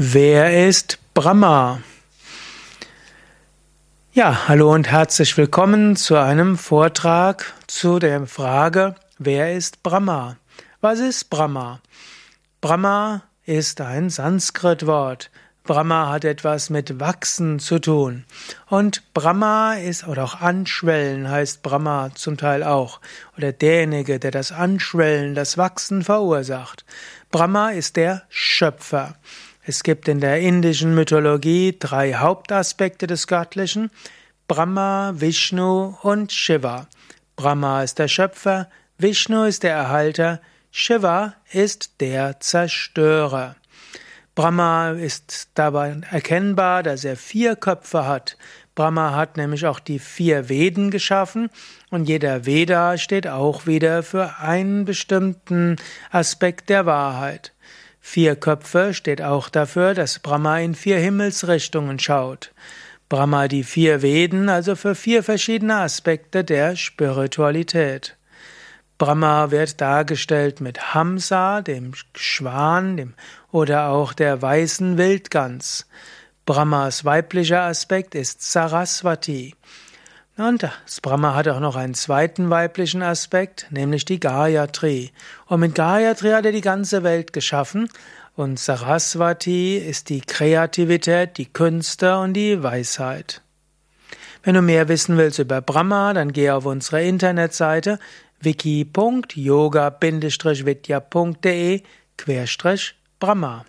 Wer ist Brahma? Ja, hallo und herzlich willkommen zu einem Vortrag zu der Frage, wer ist Brahma? Was ist Brahma? Brahma ist ein Sanskrit-Wort. Brahma hat etwas mit Wachsen zu tun. Und Brahma ist, oder auch Anschwellen heißt Brahma zum Teil auch. Oder derjenige, der das Anschwellen, das Wachsen verursacht. Brahma ist der Schöpfer. Es gibt in der indischen Mythologie drei Hauptaspekte des Göttlichen, Brahma, Vishnu und Shiva. Brahma ist der Schöpfer, Vishnu ist der Erhalter, Shiva ist der Zerstörer. Brahma ist dabei erkennbar, dass er vier Köpfe hat. Brahma hat nämlich auch die vier Veden geschaffen und jeder Veda steht auch wieder für einen bestimmten Aspekt der Wahrheit. Vier Köpfe steht auch dafür, dass Brahma in vier Himmelsrichtungen schaut. Brahma die vier Veden, also für vier verschiedene Aspekte der Spiritualität. Brahma wird dargestellt mit Hamsa, dem Schwan, dem, oder auch der weißen Wildgans. Brahmas weiblicher Aspekt ist Saraswati. Und das Brahma hat auch noch einen zweiten weiblichen Aspekt, nämlich die Gayatri. Und mit Gayatri hat er die ganze Welt geschaffen. Und Saraswati ist die Kreativität, die Künste und die Weisheit. Wenn du mehr wissen willst über Brahma, dann geh auf unsere Internetseite wiki.yoga-vidya.de Brahma